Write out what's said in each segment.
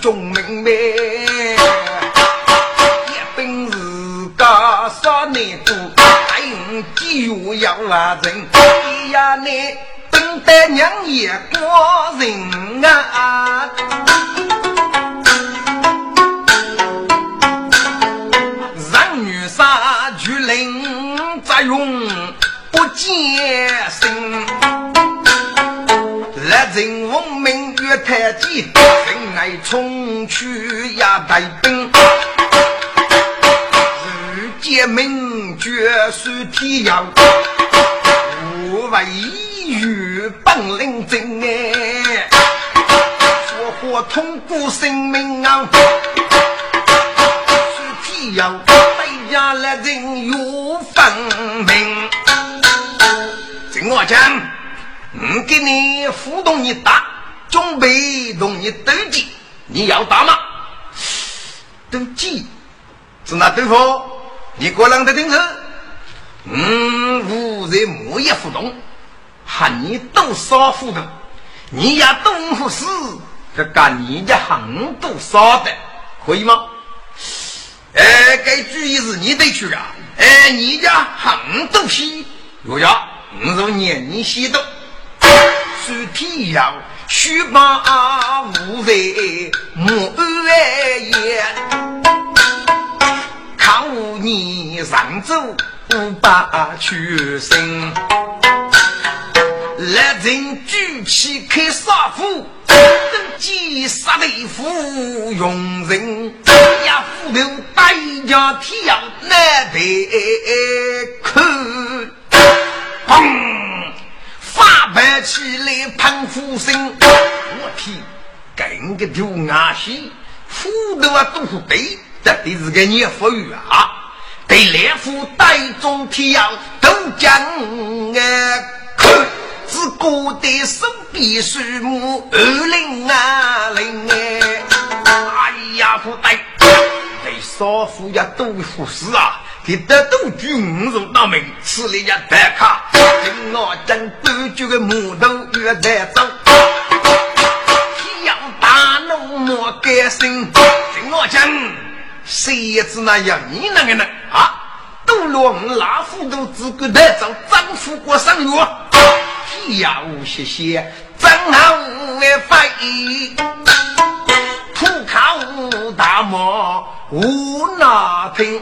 众民们，一本是个少年多，还有几月要来人？哎呀，你本得娘也过人啊！让女杀巨灵，再用不见身。人闻名越太急，人来冲去也带兵。日见名绝是天阳，无为与本领真哎，说话痛过生命啊！是天阳，北家来人有分明。听我讲。我给你互动你打，准备同你斗鸡，你要打吗？斗鸡是哪对付？你个人的听着，嗯，无人莫也互动，喊你斗少互动，你要斗不死，这干你家很多少的，可以吗？哎，该注意是你得去啊！哎，你家很多皮，有呀，我说年年西斗。是天要须把无人莫言，看我你上走不把屈身，来人举起开杀斧，登基杀雷斧用人，呀斧头打一家天要难得看，砰！发白起来喷火声，我天，跟个丢牙西，斧头啊都是对，这得是个年富裕啊，对连夫带中天要都将哎，看，只顾得手臂树木二零啊零哎，哎呀不对，对少妇也都服侍啊。给得都举五入到门，吃了一白卡，跟我正端举个木头越在走，要大怒莫改心。听我讲，谁知那样你那个呢？啊，都落我老虎都只管带走，丈夫过上月，要谢谢张好为非，土靠大漠无那听。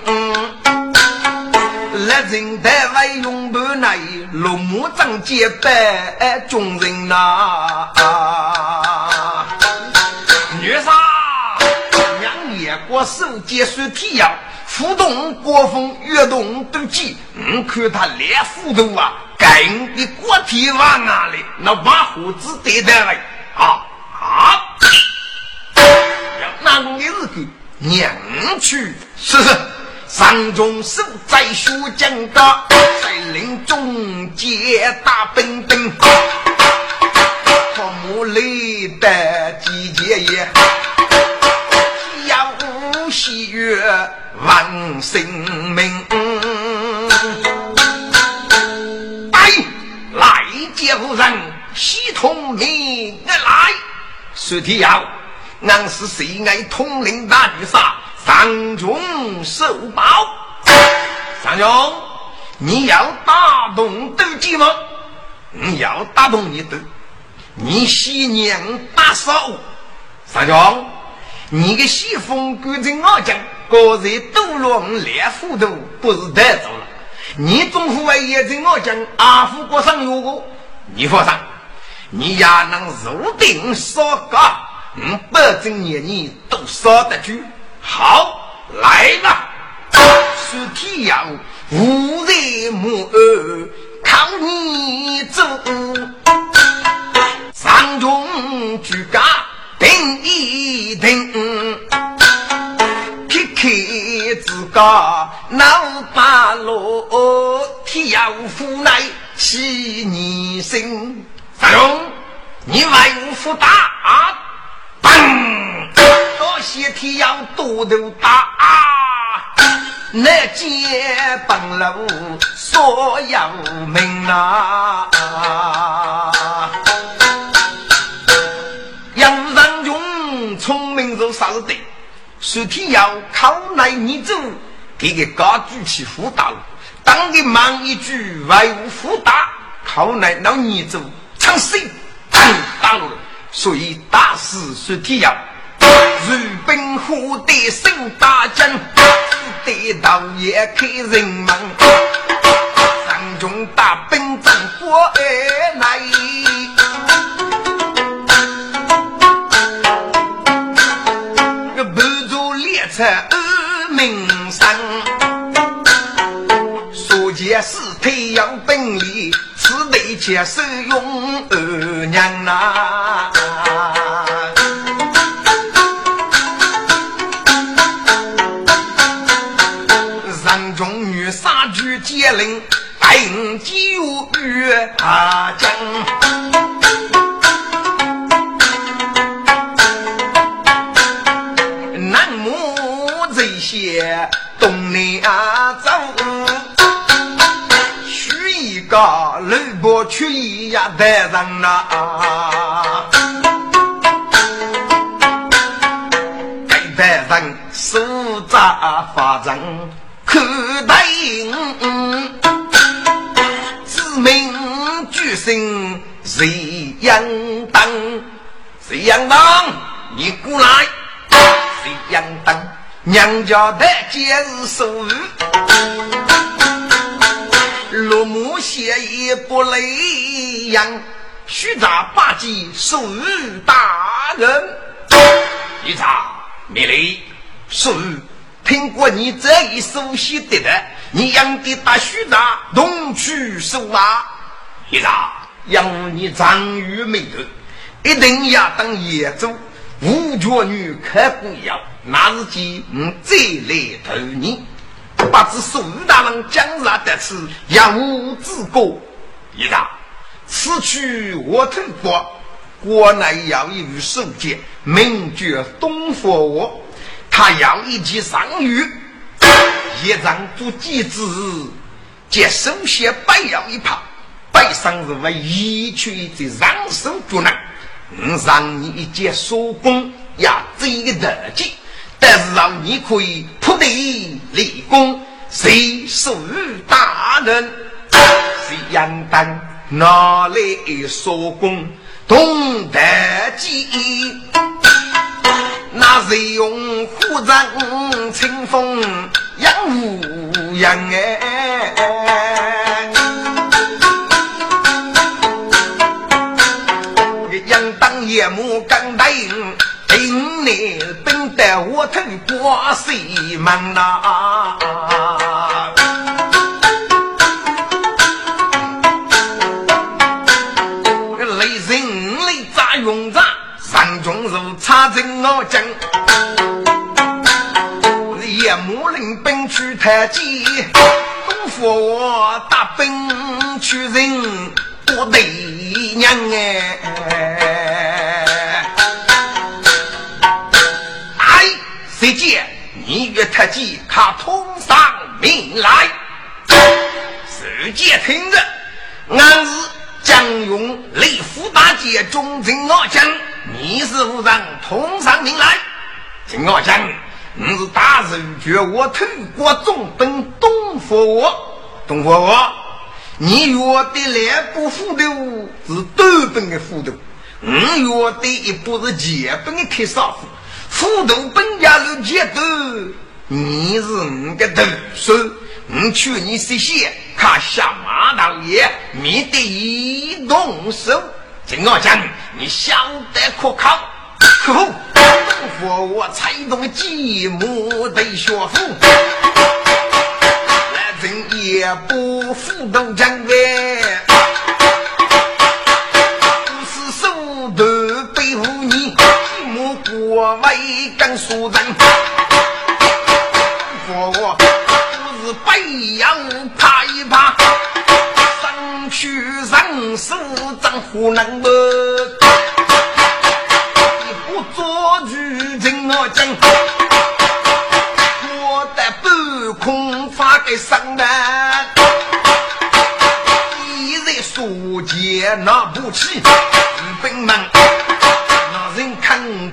来人台外用盘内，龙马张结拜众人呐。女杀两眼过手结束天要，互动国风越动都急。我看他连斧头啊，跟的国体往哪里？那把胡子对待来啊啊！要哪个日子娘去？是是。上中守在书讲的，在林中接大兵兵，父母累得季节也，要喜悦万生命。来，来接夫人，喜同你来。说天要，俺是谁爱统领大局杀？上中受报，上中，你要打动斗鸡吗？你要打动你斗，你喜娘打少。上中，你个西风赶在我讲，个人都乱连糊涂，不是带走了。你总府外也在我讲，阿福过上如果你放心，你也能入定少个，我保证你你都少得住。好，来吧！是天要无人莫二靠你走，上中举家定一定，撇开自家闹八路，天要无奈起你心。上中，你为福大，嘣！多谢天要多头大，那接本楼所有名啊！杨三勇聪明如啥子的？说天要靠来你走，给个高举起辅导，当个忙一句外务辅导，靠来老你走，唱谁？打了，所以大事说天要。如奔虎的胜大将，得道也开人门。三中大兵走过来，个步着列车二名山，所见是太阳本领，此得接受用二娘呐。接令，定酒与阿将。南母这些东南走，许一个吕布去一呀的人呐，该的人手扎发针。可待应，举身谁阳当？谁阳当？你过来！谁阳当？娘家的节日寿日，落幕写意不累样，虚诈八戒寿日大人，一查没礼寿日。听过你这一手写的的，你养的大须大，东去收啊！一查养你长于美德，一定要当野猪，五脚女可不要，那是今我再来投你。不知苏大人将来得此养无之过，一查此去我听过，国内要有守节，名绝东佛我。他要一骑上玉，一张做机子，接手写白药一泡，背上是为一去的上手脚呢。嗯，让你一件手工呀，这个特技，但是让你可以铺地立功，谁属大人？谁应当拿来手工懂得技？那谁用虎杖清风养乌羊哎？夜幕刚答应，今年等待我头过西门呐。雷神雷炸用炸。三中如插针我将，夜幕领兵去太极，东府我大兵去人不对娘！哎，谁见你与太极他通上命来？谁见听着，俺是将用雷府大捷中正我将。你是无人通上名来，听我讲，你是大人绝我头国中本东佛，东佛，你约的两部斧头是短本的斧头，我约的一部是前本的铁砂斧，斧头本家是前头，你是我的头手，我劝你谢谢，看下马大爷，免得一动手。听我讲，你想得可靠？可否？等我才动继母的学府，来人也不服动将官，不是手头背负你，继我为甘苏人，我我不是北洋怕一怕，上去上是张虎能的，你不做主听我讲，我的半空发给上南。书接拿不起，本门那人肯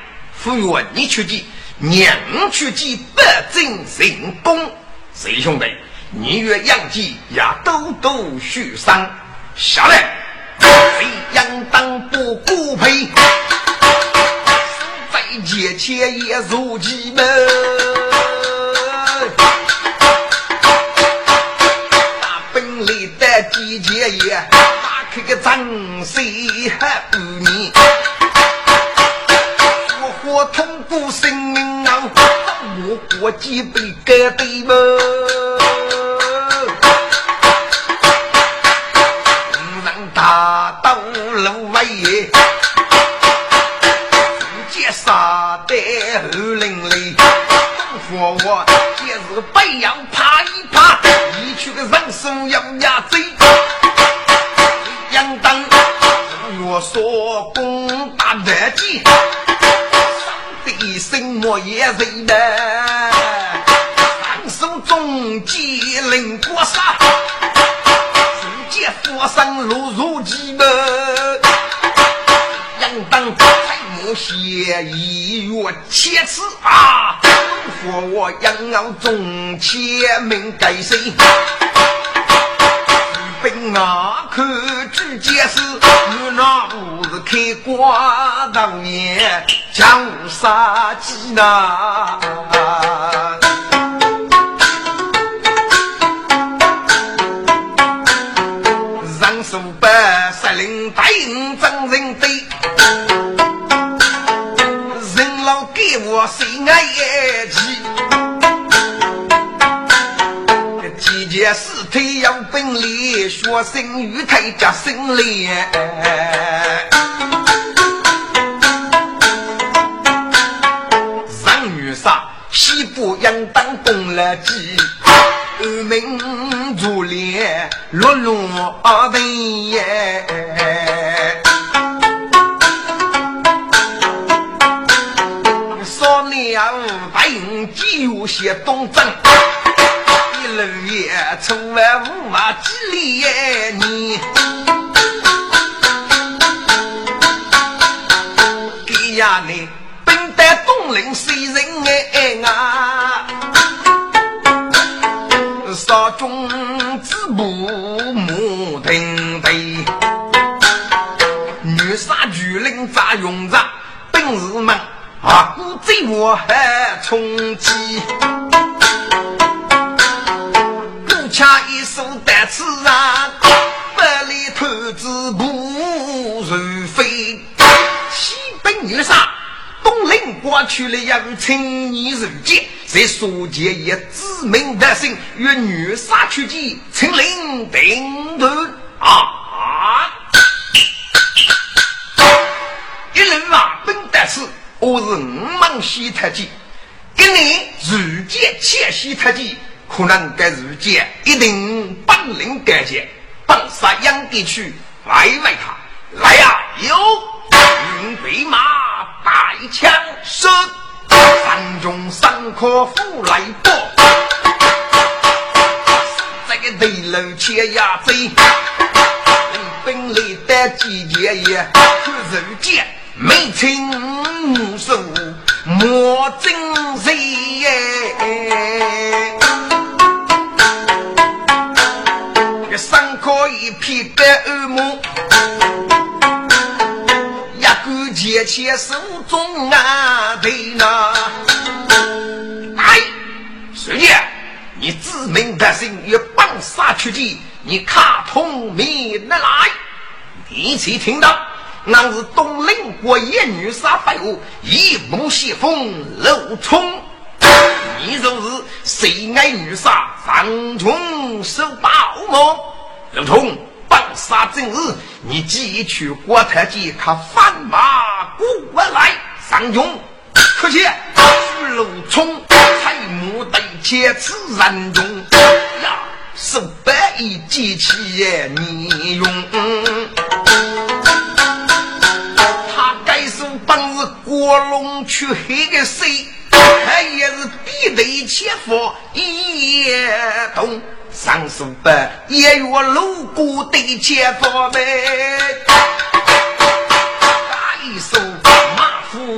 不愿你去记，娘去记，不正成功。谁兄弟，你越养鸡也都都许上下来，谁养当不孤配，再借钱也如鸡门。一节也打开个张水还不腻，我痛苦生命啊！我过几杯干杯吧。人大道路外，见杀得后淋漓，活我也是白羊怕一怕，一去个人生要压嘴。说功大德基，上帝什么也认得，上手中击灵过杀，直接佛上落入鸡门，杨当才莫写一月切齿啊，佛我杨傲中前门该谁？兵啊，可知解释，我那不是开挂当年江杀鸡呐？让数百率领带领真人对，人老给我心爱一也是退要本领，学生与太家生练。上女杀，西部应当东了几，二门如莲落落灯耶。少年白云有些东征。六月初万五马几里你给呀你本带东陵谁人哎啊？少中子母母听对，女杀巨灵咋用着？本事们啊，古贼我还充饥。此啊，百里头子不如飞。西北女杀，东陵过去了一个青年人杰，在书界也知名的姓，与女杀去见，青林顶头啊！一人啊，本单词，我是五芒西特记，今年如见切西特记。可能该日间一定本领改进，本杀杨地区来外他来呀！有云飞马带枪射，山中三可夫来搏，这个对楼切呀贼，本领的季节也看日间没情无数莫真耶。可以披个耳目，一个钱钱手中啊对呢。哎，师姐，你自命得姓，要帮杀出去，你卡通没得来。你且听到，那是东林国一女杀废物，一梦西风漏冲。你就是谁爱女杀，上中受报吗？刘通，绑杀正日，你即去国太监，看翻马过来，上中。可惜徐楼冲才木对切此人中呀，手百一机器你用。卧龙去黑的谁？他也是必得切佛一夜动，上书本也有路过得切佛呗。打一手。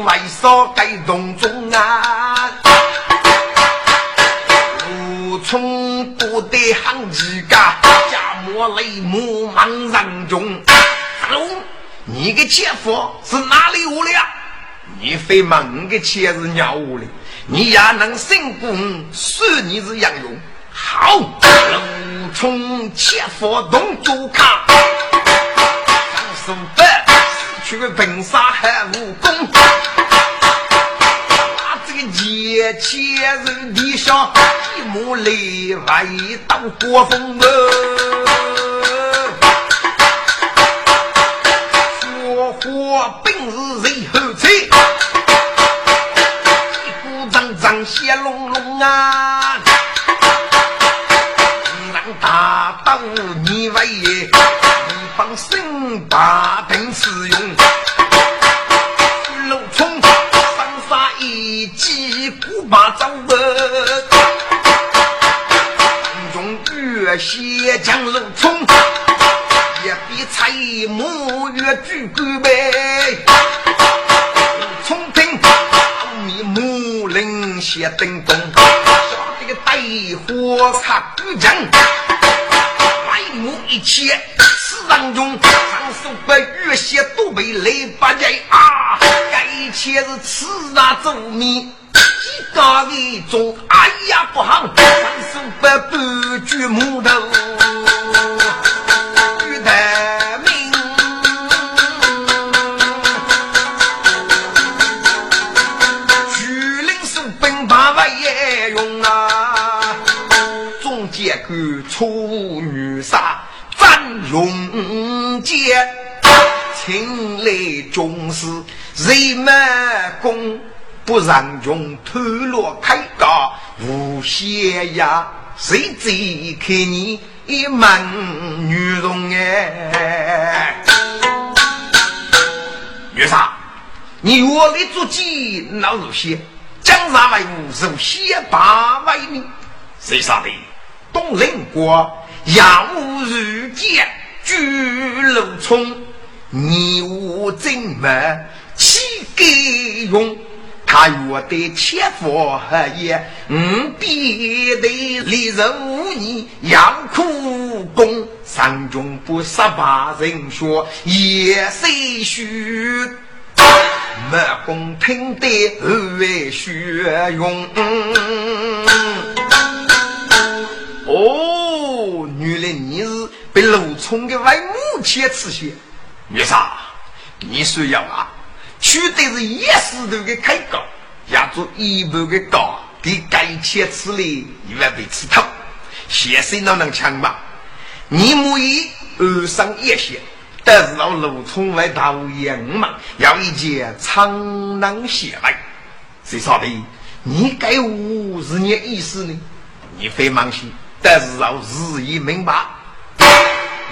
为啥该动中啊？武冲不得行几家，家莫雷木忙人中。龙，你的钱夫是哪里来的？你非问个钱是鸟我的，你也能成功，算你是杨勇。好，武冲钱夫动作卡，上书本。去本杀还武功，把这个野切人地上一目雷外刀过风哦，血隆隆啊，让大刀你为一帮生把兵使用。马走稳，中越些将路冲，也比蔡母越举高呗。林些灯光，下这个带火擦古江，来木一切四当中，上手把越些都被雷八戒啊，该一切是此那周密。高位中，哎呀不好，三手把半句木头，战勇杰，请来重视人们功。不让用头落开高无邪呀，谁最看你一门女容哎？女杀，你我的足迹老如血，江山为吾如血把为你。谁杀的？东林国杨武如剑，巨楼冲，你我怎么岂敢用？他约的切佛也，嗯，必得立人无疑，养苦功，三中不杀把人说，也谁须？莫公听得二位血用。哦，原来你是被陆冲的外母亲刺血，女杀，你需要啊？取的是一石头的开高，压住一半的高，给该切吃嘞，一万被吃透。先生哪能抢吧？你母以二上一些，但是让陆冲来讨厌嘛，要一件苍狼血来。谁说的？你该我是你意思呢？你非忙些，但是要日益明白，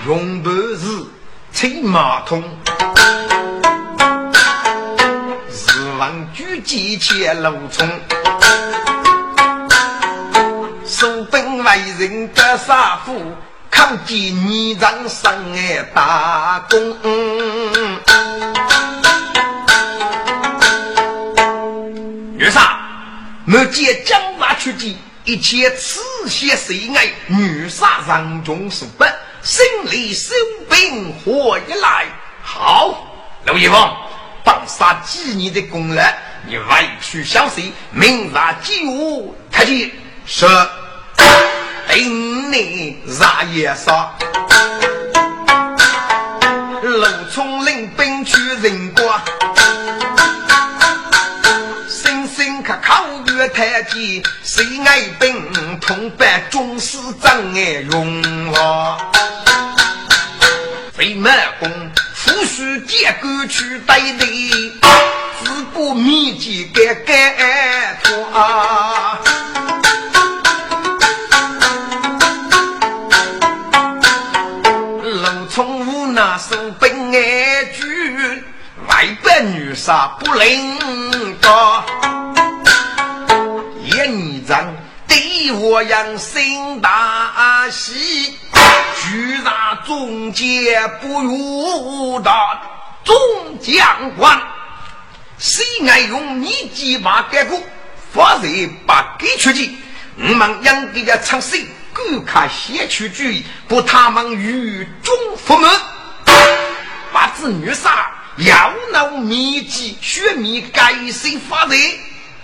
用不是吹马桶。举几千路冲，收兵为人得杀父，抗击逆长生哎大功。女杀，我见将马出击，一切此些谁爱？女杀让中数不，心里收兵火一来，好，刘一峰。放杀几年的功劳，你委屈小谁？明察几物，太监是定你杀也杀。陆冲领兵去人国，声声可靠越太监，谁爱兵同伴，总是真爱用我。飞马弓，夫婿借钩去带队，自古秘籍该该脱。楼从无那手本爱举，外边女杀不灵高，一女长。我养心大喜，居然中介不如的众将官，谁爱用你几把干股，发财把给出去？我们养的个长生，顾客先出主不他们与众不门，把子女杀，要闹秘籍，血迷改姓发财。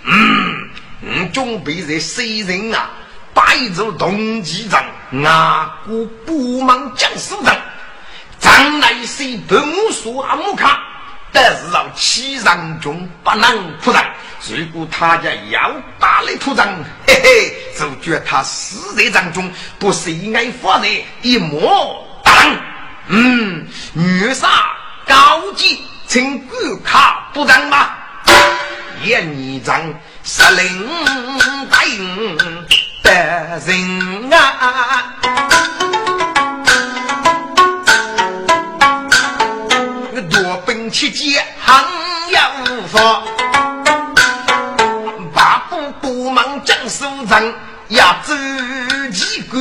嗯。嗯，准备在谁人啊？摆着动机仗，阿哥不忙讲书仗，张来是不说阿木卡，但是让七人中不能出战。如果他家要打来土战，嘿嘿，就觉他死在当中，不是爱发财一模当。嗯，女杀高级，请顾卡不让吗？严你仗。十令答应的人啊，多本七节行有说，八部不忙将书人，压走几个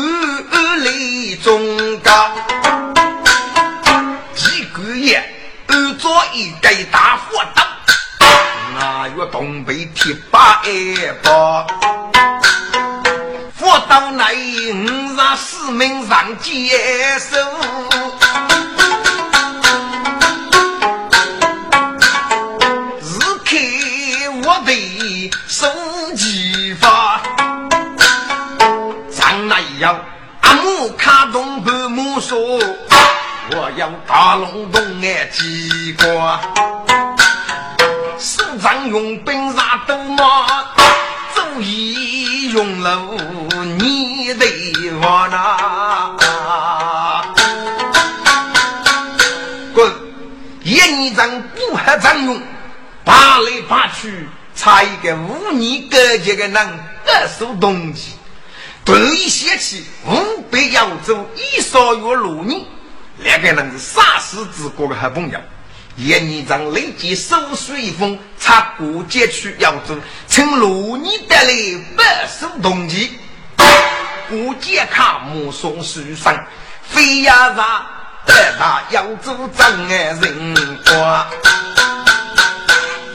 来中高，几个月安做一个大火刀。东北铁把一把，佛道内五让四门上接手，日开我的手机发，张那样阿木卡东北木说，我要大龙洞爱机关。张用兵杀都马，足以用了你的话呐！滚！一你张不合张用，拔来拔去，差一个五年高级的人二手东西，突一泄气，五百扬州一少月六年，两个人是杀死之国的好朋友。一年长立即手书一封，插过街去扬州，请罗尼带来百手铜器。过街卡目送书生，飞呀上带他扬州真爱人瓜。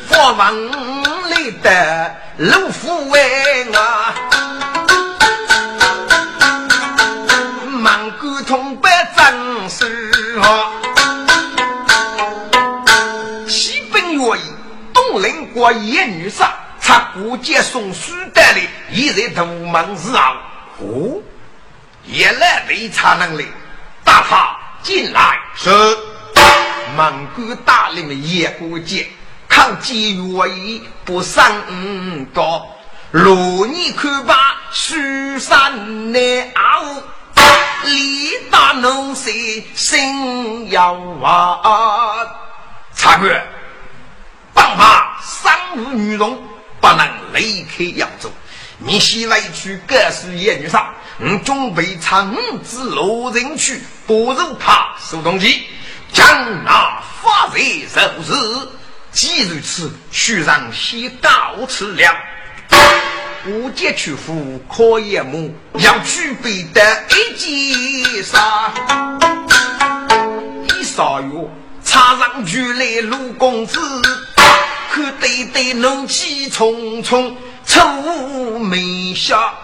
佛王来的老夫为啊，我一女杀，他过节送书袋里，一在图门之后，哦，一来没查能力，大他进来。是。蒙古大领的叶过节，抗击越夷不上高，如你看把书山难熬，李大能谁心要啊？察官。棒法三无女容，不能离开扬州。你先来去告诉叶女上，我准备长子罗人去不入他手东西，将那发财受日。既如此，须让先告辞了。五节去赴可叶母，要举备的一件纱。一少月，插上去来陆公子。可对对怒气冲冲，愁眉笑。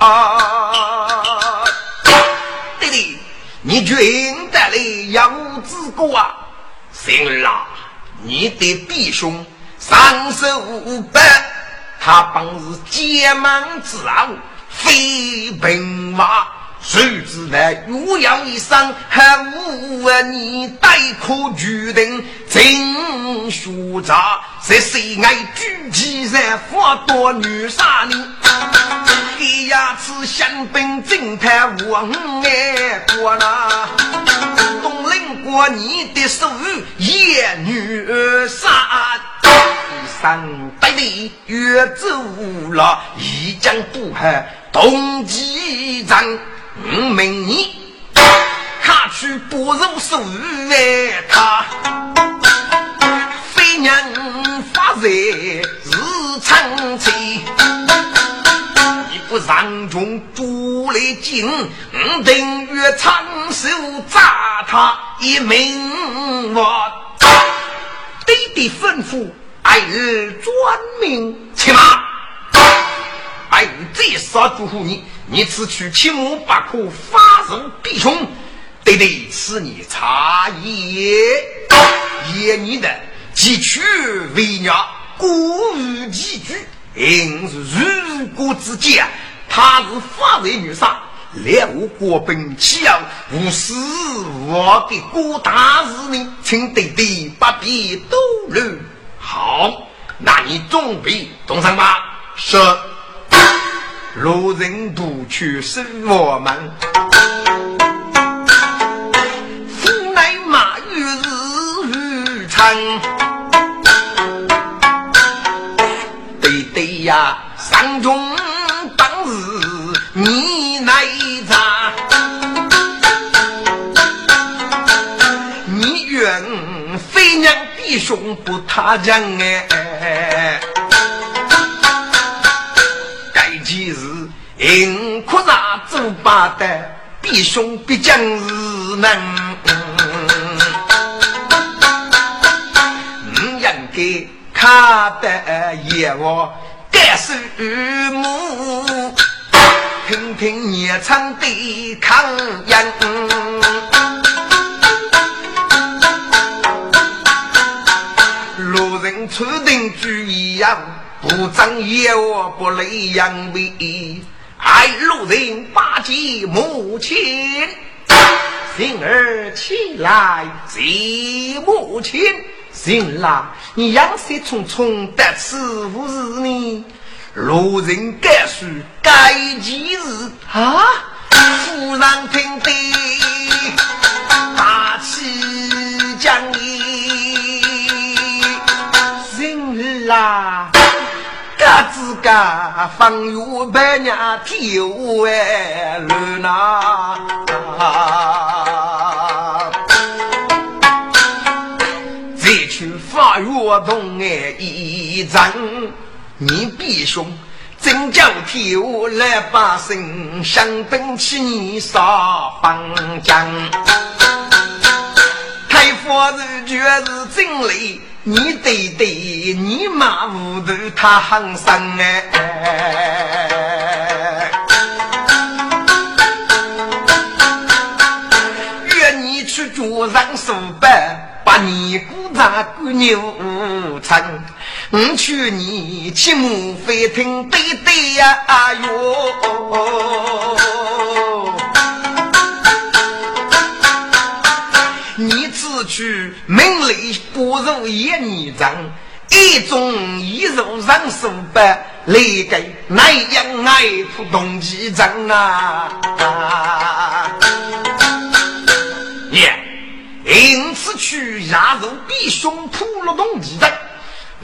弟弟，你觉得来杨子哥啊？行儿啊，你的弟兄上手无白，他本是结盟之后，非兵马。谁知那岳阳一声喊无你待可决定真学渣，在谁爱举起在发多女杀你？黑牙齿香槟侦探王爱过那东林。我你的手也女杀，三百里越走了，一将不害东击战，明你他去不如手为他，飞娘发财日长期。不让中主来进，等于长手砸他一命我。爹爹吩咐儿转命骑马，儿再杀祝福你，你此去切莫不可发人弟兄。爹爹赐你茶叶，言你的几曲为娘，古语几句。因是如果之间，他是发财女杀，两国兵起要无私我的郭大事呢，请对对不必多虑。好，那你准备动身吧。是。路人不去是我们，府内马玉日长。呀，上中当日你来查，你愿飞娘弟兄不他讲哎，因哭啥走八的，比兄必将日能，嗯，应该看得也我。树木，听听夜唱的抗烟。路人出定句一样，不长眼我不累阳痿。爱路人把鸡母亲，幸儿起来谢母亲。醒啦，你养色匆匆得此无事呢？路人该说该几日啊？夫人听得大气将义，人儿啦，嘎子嘎放月百年天外乱呐，再去发月东哎一阵。你弟兄真叫天下来把声相奔起你杀方将，太夫人却是真累，你对对，你妈无头他很生哎，愿你去桌上数百，把你鼓掌鼓牛成。我去你骑马飞听对对呀哟，只去门里不如一泥脏，一种一肉上手白，来个南阳爱普东几张啊！耶，因此去压肉比胸普了东几张。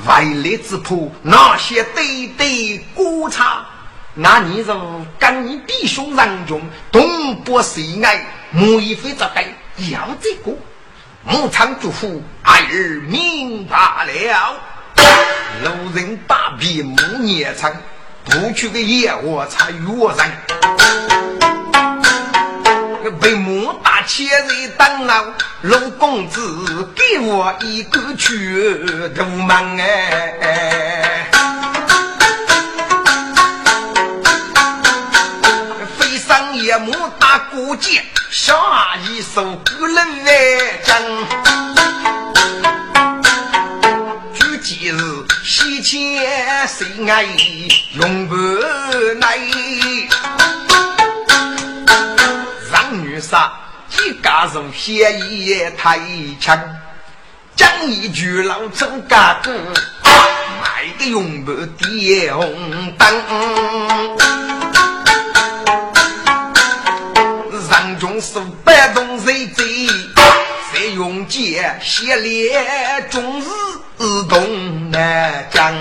外来之仆，那些对对锅叉，那你是跟你弟兄人中东北西爱，母一非则该要这个，母仓祝福儿明白了。路人把笔木捏成，不去个野我才约人，被母大千人当了。陆公子，给我一个拳头门哎！打过节，下一首歌人来讲。举几日西迁谁爱永不来？让女杀。一家人协议太强，讲一句老陈家哥，买个永不点红灯，人中数百动谁贼，谁愿血烈终日东南江。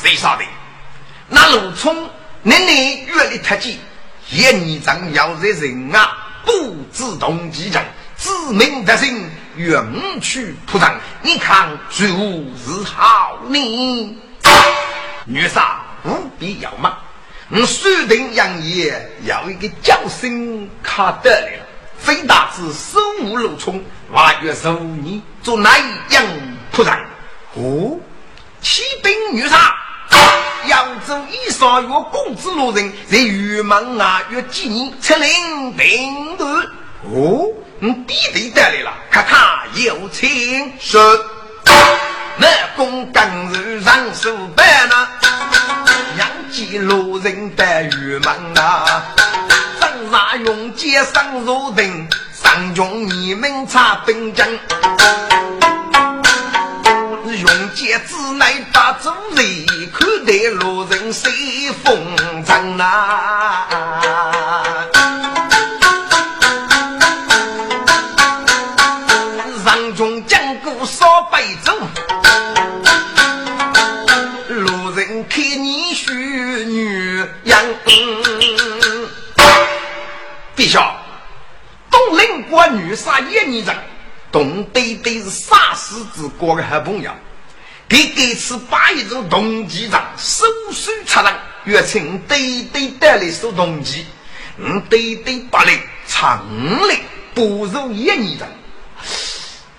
谁说的？那陆冲年年阅历特技，一年长要在人啊，不知动机人，自命得胜，远去铺张。你看谁是好呢？女杀无必要嘛。我虽定杨业要一个叫声卡得了，非大子手无路冲，挖掘十五年做哪样铺张？哦，骑兵女杀，扬州一少月公子路人，在玉门啊约几年出领兵队。哦，你必得得来了，咔咔有请说，那公刚日上书办呢？几路人在玉门呐，张沙勇接上如定，上中你们插兵将，勇杰之内把主人，看待路人随风尘呐，上中将鼓扫陛下，东陵国女杀一年人，东堆堆是杀死之国的好朋友。给给次把一种动机上手手插人，越称堆堆带来收动机，嗯，堆堆把来长力不如一年人。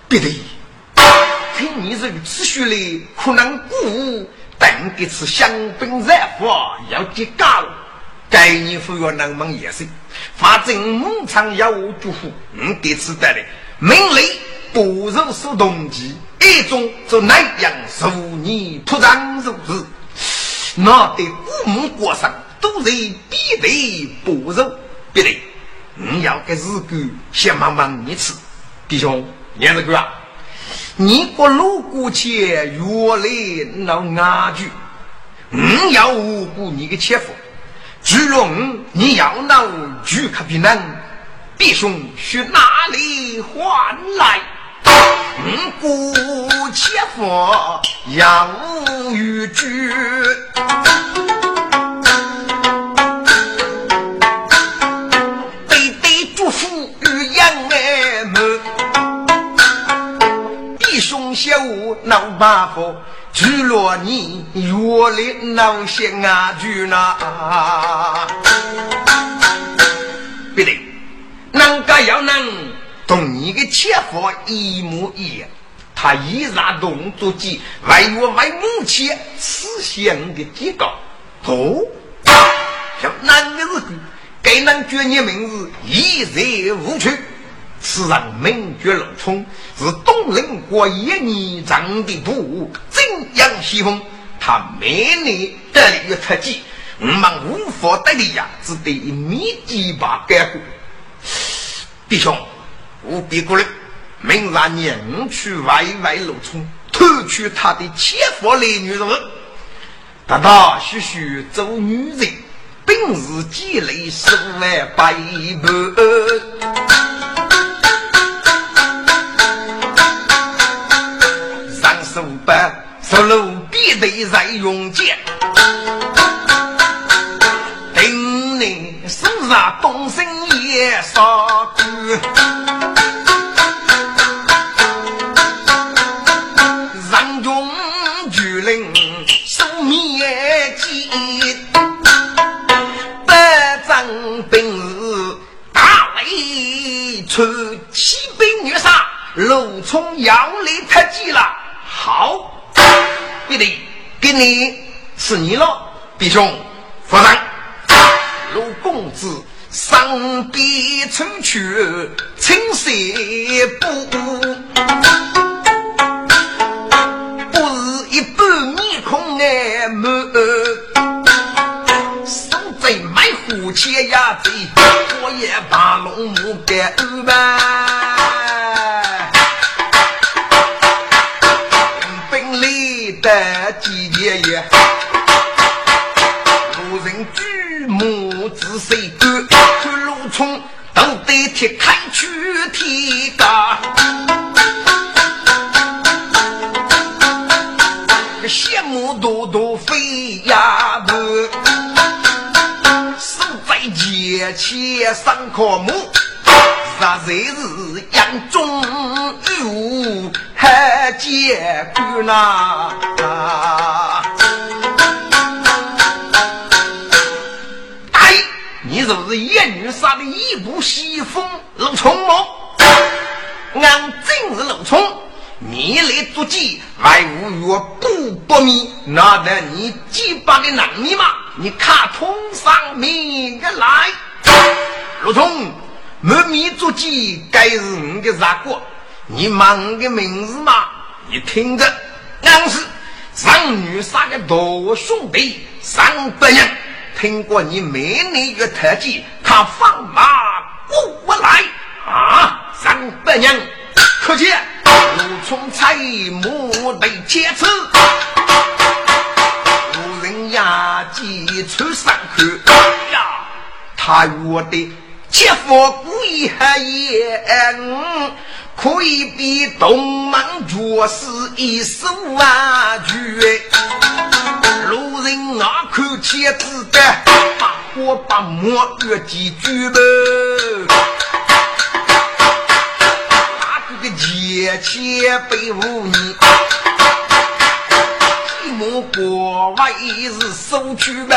别对，听你如此说来，可能故等这次香槟热火要结高。该年服药能忙也是，反正牧场要我祝福，嗯，这次得来，命令不如是动机，一种就那样数你突然如此，那得古墓过上都是必得不如必得，你要给日狗先忙忙一次，弟兄，娘子哥啊，你过路过去原来闹安居，你要无辜你的切夫。巨龙，你要闹巨可比能，弟兄去哪里换来？五谷切佛要与巨，对弟兄小闹把火。举落你月里闹心啊，举那别得，人家要能同你的切法一模一样，他依然动作机，为我为母亲思想的提高。哦，像那个是给人决你名字，一人无趣。此人名绝龙冲，是东陵国一年长的部正阳西风。他每年得了一个特技，我们无法得力呀，只得一米几把干过。弟兄，务必过来，明日娘去外外路冲，偷取他的切腹来女人，大大许许做女人，本是积累十万百白。十路必得在用剑，定你身上东升也烧干，给你是你了，弟兄，夫人，陆公子上边出去，青色布，不是一般面孔哎，满手贼卖虎切呀贼，我也把龙母给安排。得几年也，路人举目仔细观，看路冲都得得铁开去铁嘎，羡慕多多飞呀不，手在剑前上科目，实在是眼中有还结果呐。哎你就是艳女杀的一部西风陆冲吗？俺真是陆冲，你来捉鸡，还无月不不米，那得你几百的能力吗？你看通上面个来，陆冲，没米捉鸡，该是你的啥过？你忙个名字嘛？你听着，俺是上女杀的大兄弟，上百人。听过你每年月特技，他放马过来啊！三百娘，可见陆冲才木被劫持，无人压击出山口呀！他我的切腹故意还言，可以比东门绝世一手啊！绝。路人啊，看钱子的，把火把馍越几句了。哪个个钱钱被污泥，一亩国外是收去呗。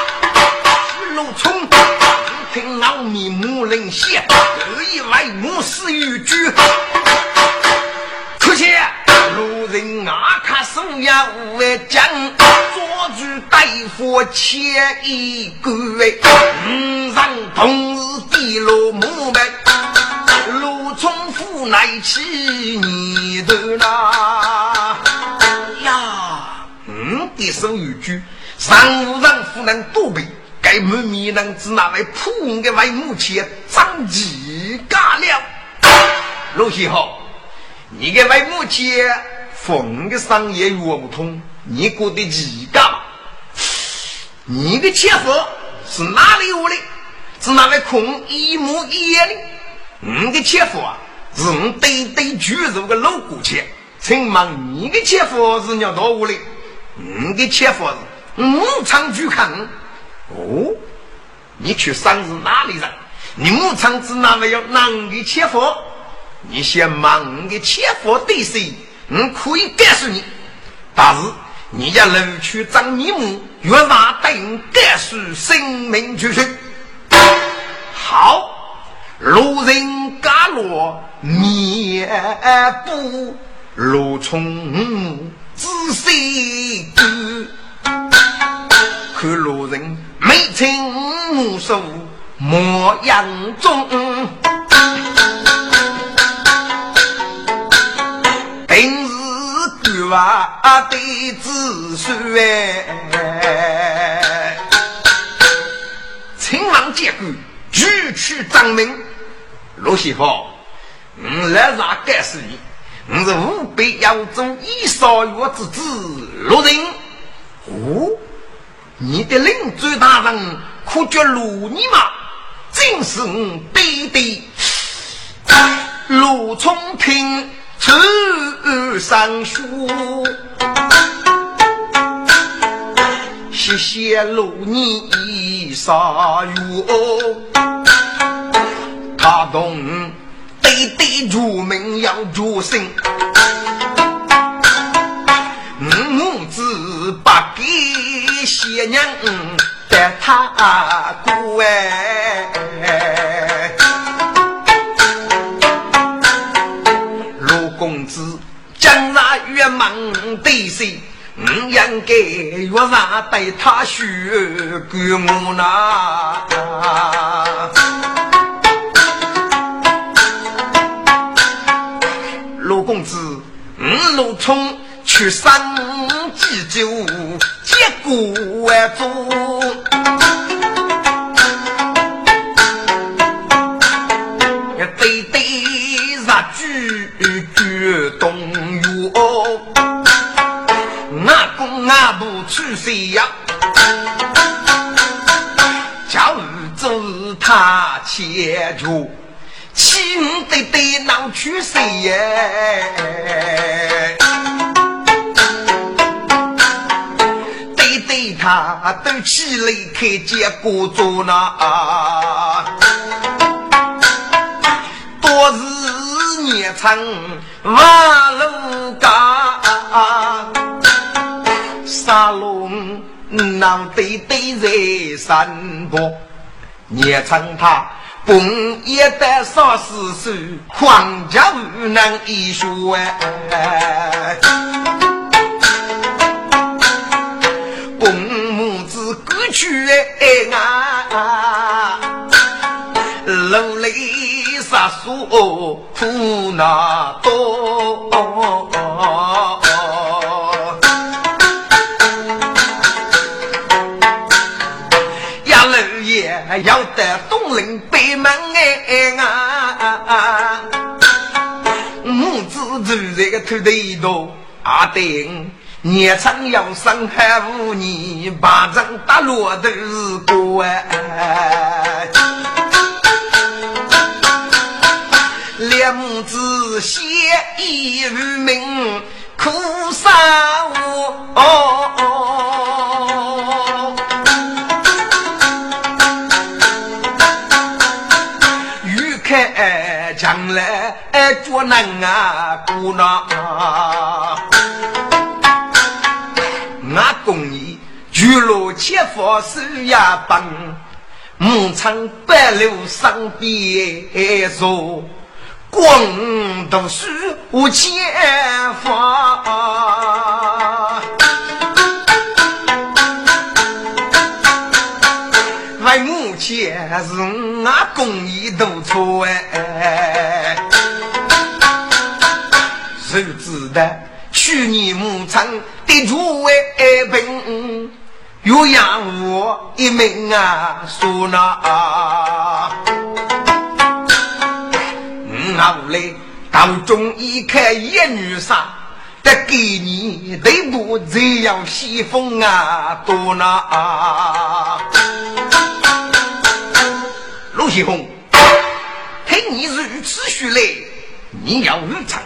听老米木人写，得意为母死与居。可惜路人啊，看手呀无为将，抓住大夫千一个，五上同日地落木门。从府来起你的啦呀！嗯，的手一句，上无人夫人多备，该门面人只那位普的为母亲张继干了。陆先好，你的为母亲缝的商业圆不通，你过得几干嘛？你的切夫是哪里有的？是那位孔一模一样的？你的切夫啊，是我对对巨肉的老骨切，请问你的切夫是鸟多屋的？你的切夫是牧场巨坑。哦，你去生是哪里人？你牧场只哪没有哪个切佛？你先忙你的切佛对谁？我可以告诉你，但是你家楼去张你母，越大等告诉生命绝学。好。路人嘎落面部，路冲仔细，看路人眉清目秀模样中，平时干娃的子孙哎，秦王结果举去张明。陆先生，我来啥干事你？我是湖北扬州一少月之子陆人。哦，你的领主大人可叫陆你吗？正是我爹爹陆冲平出上书，谢谢陆你一少月。他懂，对对出门要注心，母子不给贤娘带他过哎。陆公子将那月忙对谁？我应该月上对他许给我那。陆公子，五路冲去山祭酒，结果万宗。对对，日举举东岳，阿公阿婆去谁呀？教子他切住。亲对对，能去谁耶？对对，他都起来开结果做那，多是年长马路嘎，沙龙能对对在山坡，年长他。共一代少四手，狂家无能一学。子过去啊，楼里杀叔苦恼多。呀，老爷要得东陵。门哎啊，母子住在个土地头，阿丁年长要生还五年，八丈大落都是过哎。两子写一名苦生活。将来做难啊，姑娘，切佛手呀棒，牧场白柳上边坐，光读书无前方。前是我公益都错哎，谁知道去年牧场的主位本，又养我一命啊！说那，嗯，后来到中医看一女杀，得给你对不这样西风啊，多那。陆西红，听你如此说来，你要日常，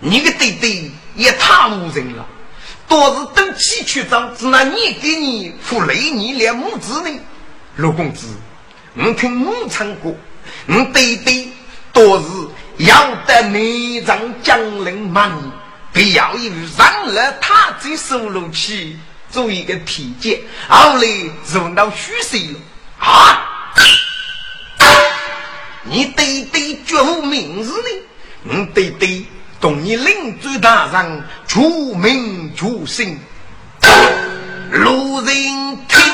你的弟弟也太无人了。多是等起去长，只拿你给你付累你两母子呢。陆公子，我听母唱过，我弟弟多是要得内脏将领满，必要有上了他这收入去做一个体检，后来入到虚岁了啊。你对对绝无名字呢？你对对同你领主大人出名出姓，路人听。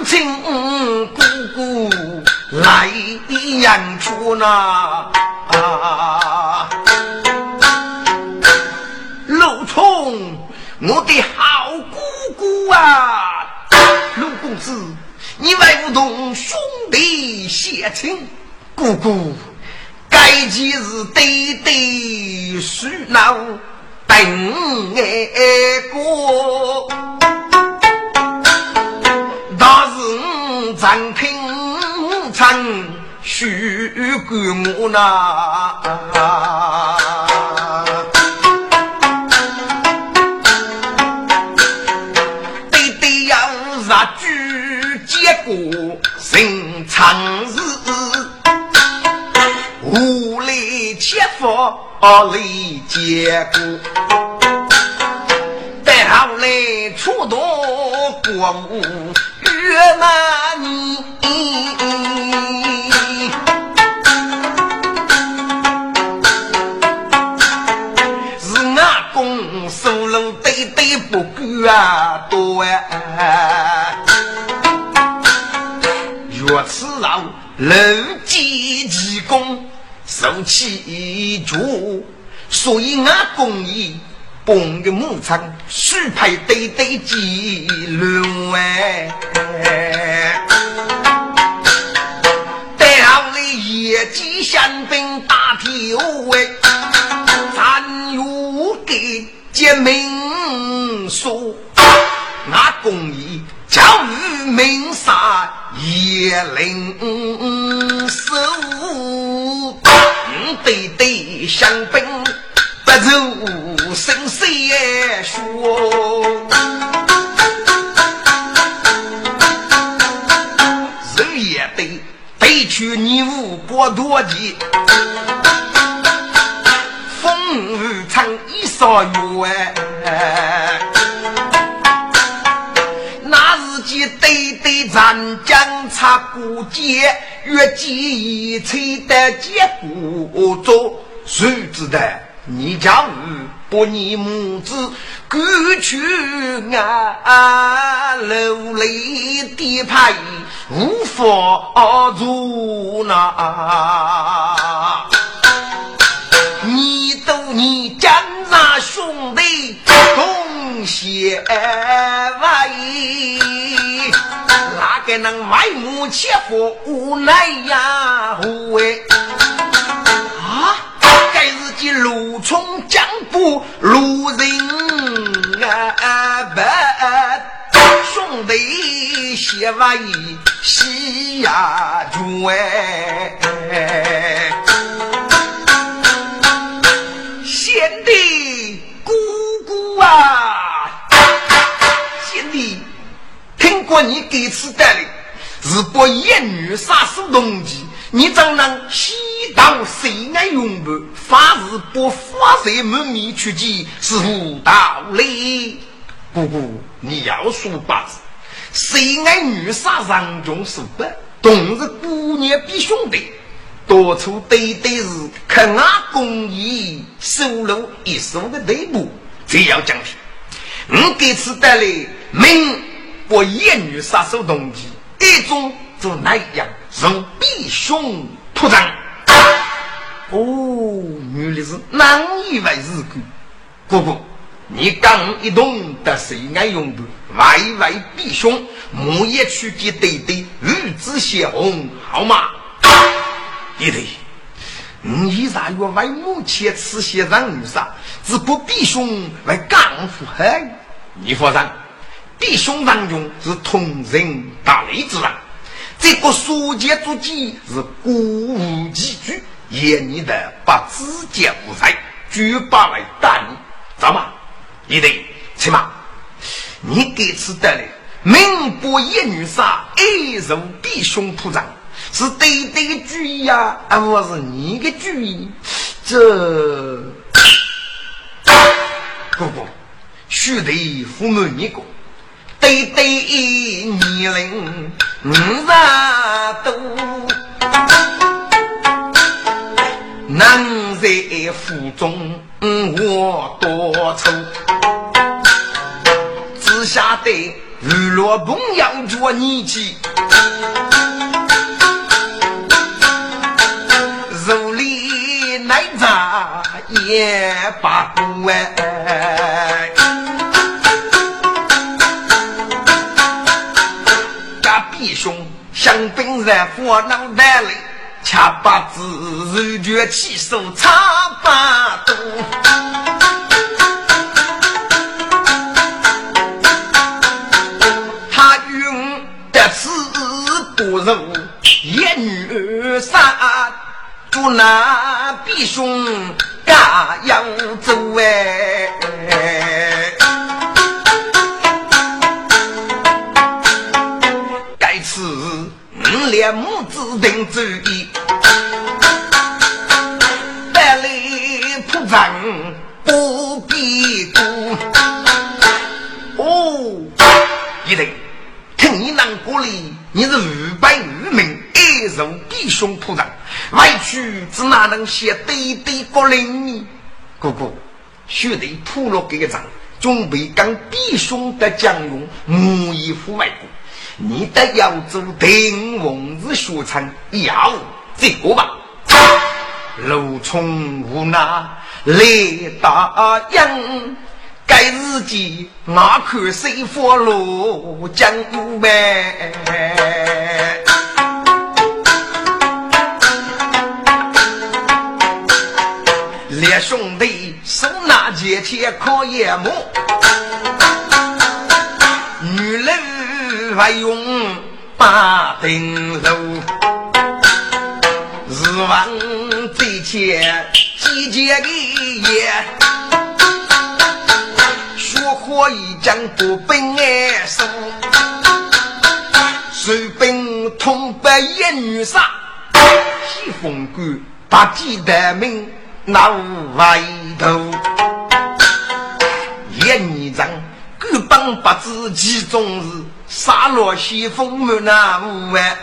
康清姑姑来演出那。陆冲，我的好姑姑啊！陆公子，你为不同兄弟写情，姑姑该几日对对书闹。等爱过，大是暂听唱许管我那，对对要杀猪过人长日，无力切腹泪结果。待后来出动国母务越南你。不够啊，多啊！若此让楼建奇功，受其一主，所以俺公益本个牧场，须派对对记录哎。待后来业绩相兵打铁哎，咱有给结命。说，那公义教育民杀也领受，对对相兵不生死说，人也得背去你无过多计，风雨唱一少月。对对，咱将插过节，越记一吹的结果做，谁知道你家五不你母子过去俺流泪的牌无法做那，你都你家那兄弟同写为。哪个能埋母切腹无奈呀？喂！路冲江波路人啊！不，兄弟写完喜呀住哎！贤弟姑姑啊！果你给次带来是不言女杀死动机，你怎能西道谁爱用不？发誓不发誓门面出击是无道理。姑姑，你要说八字，谁爱女杀上中是不？同是姑娘比兄弟，多处对对是看俺公义收入一手的内部，这要讲评。你给此带来明。我言女杀手动机，一种就那样从弟兄铺张。哦，原来是难以为日故。哥哥，你刚一动得谁爱用的？外外弟兄，莫也去给对对日子血红，好吗？弟弟，你依然要为母亲吃些人杀，只不弟兄为干父恨，你放心。弟兄当中是同人大类之人，这个书剑足迹是古无几句，言你的把自见无才，举把来打你，知道吗？你得起码，你给此得来，名不言女杀，一如弟兄铺张，是对对主意呀，而不是你的主意，这 哥哥，须得父母你个。对对，年龄五十多，能在府中我多愁，只晓得娱乐朋友着年纪，如里奶茶也把不完。香槟在火脑袋里，恰把子肉卷起手差把多。他用的是不如一女杀，就那弟兄嘎样走哎。连母子定主意，百里铺张不必顾。哦，一定听你难过里，你是五百五名爱如弟兄铺张，委屈只哪能写对对过灵呢？哥哥，兄弟铺了这个账，准备跟弟兄的将勇，母以赴外国。你得要做定王子学成，要这个吧。路从无奈来打应，该日记哪看谁佛路江湖呗？列兄弟手拿剑切可也磨，还用八顶楼，日望最前几节的夜，学火一将不本爱手，随本通白一女杀，西风关把几代名闹外头，一女长各帮八字其中日。杀落西风满那屋外，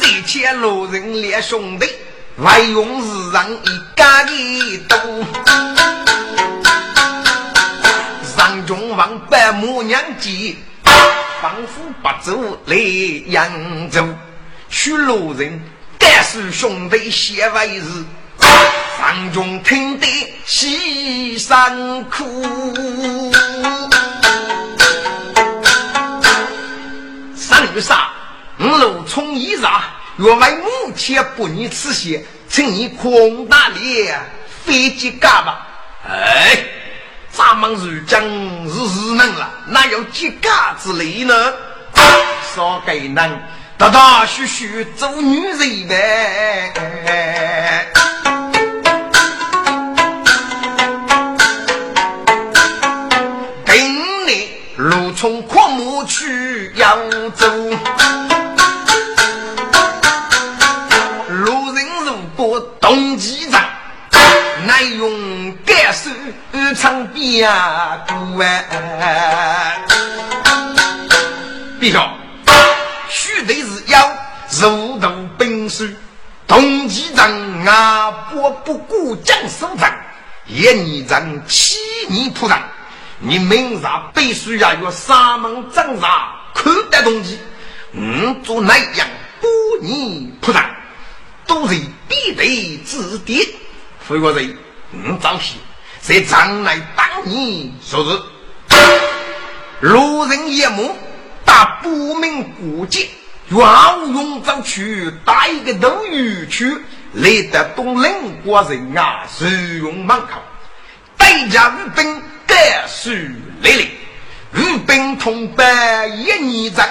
这些路人列兄弟，外用日上一家的多。上中王百母娘急，仿佛不走来扬州，许路人敢是兄弟写为日。上中听得西山哭，三月杀，五路冲一杀，若为母亲不你此血，请你空大脸飞机干吧。哎，咱们如今是日能了，哪有几家之类呢？少给能大大虚虚做女人呗。从阔木去扬州，路人如果动机长，乃用盖手唱边鼓哎。弟兄，须得是要如同兵书，动机长啊，不不顾将手长，一年长七年铺长。你明察必须要有三门正察，看得东西。嗯，做那样不你铺上，都是必备之点。回过头，嗯，早些在将来当年说是路人眼目，打不明国籍，愿用走去打一个斗鱼去，来得东邻国人啊，使用门口，代价日本。百岁来临，御兵同伴一年长，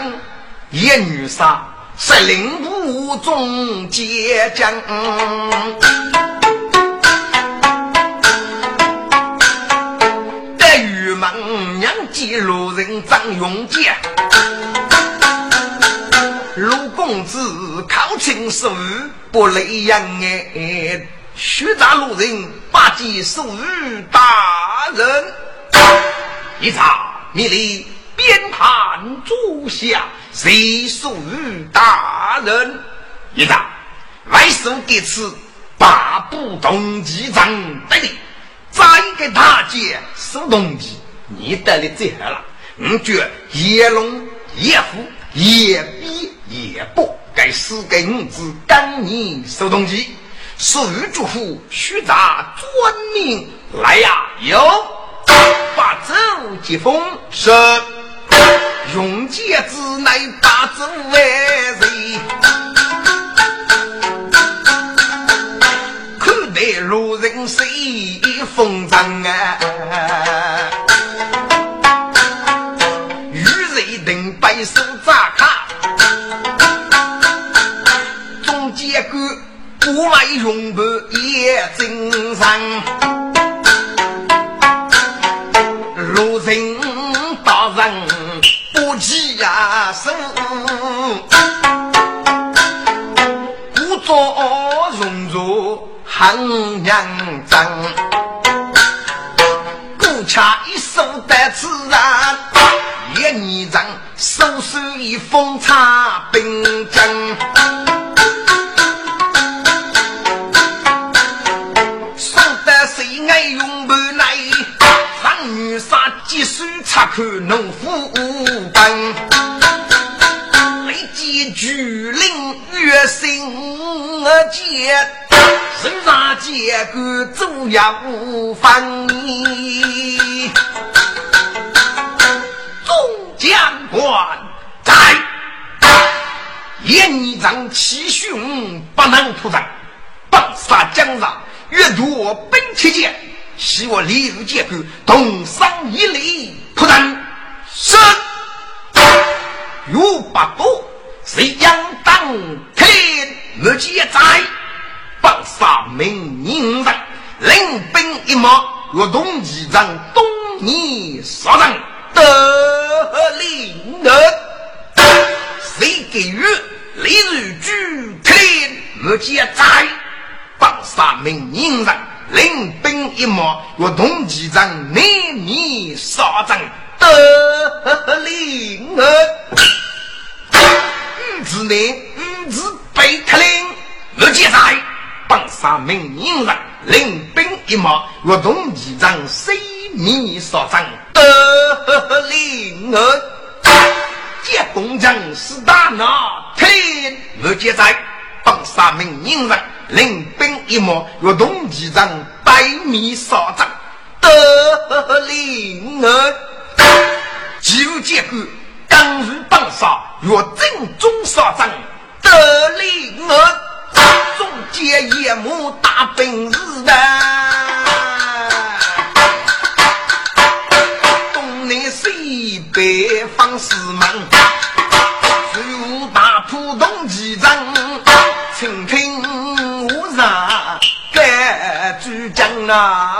一女杀，率领部众结将。得玉门娘见路人张永杰，陆公子靠亲手不累样哎，徐大路人八戒属于大人。一查密令，边判诸下，谁属于大人？一查外属给此八部同级长得的，再给大姐收东西，你得了最好了。我觉叶龙、叶虎、叶比、叶波，该四个五子赶你收东西。属于主妇须查专名来呀，有。八州疾风。是。用剑之乃八州万人，看得路人随风张啊，与人等白手扎卡，中间个不来用不也正常。呀生，故作荣辱很娘张，故恰一手得自然，一年长手手一封茶兵针。插口农夫本，立即举令月心节，手上结个主要无分。众将官在，严仗气雄，不能突战，棒杀江上，越夺本切剑，希望李日结构，同生一礼。突然，是有八步，谁将当天日记在放杀名人，领兵一马，若动几张东泥杀人得令人，谁给予李日举天日记在放杀名人。领兵一马，若同几张内密杀阵得令儿。五子内，五子被特令，我接在帮杀名人，领兵一马，若同几张内密杀阵得令儿。接工匠是大拿，特令我接在帮杀名人。领兵一马，若动几张百米杀阵得令儿，就结果刚入当杀，若正中杀阵得令儿，中间夜幕大本事的，东南西北方四门，就打浦东几阵，听听。那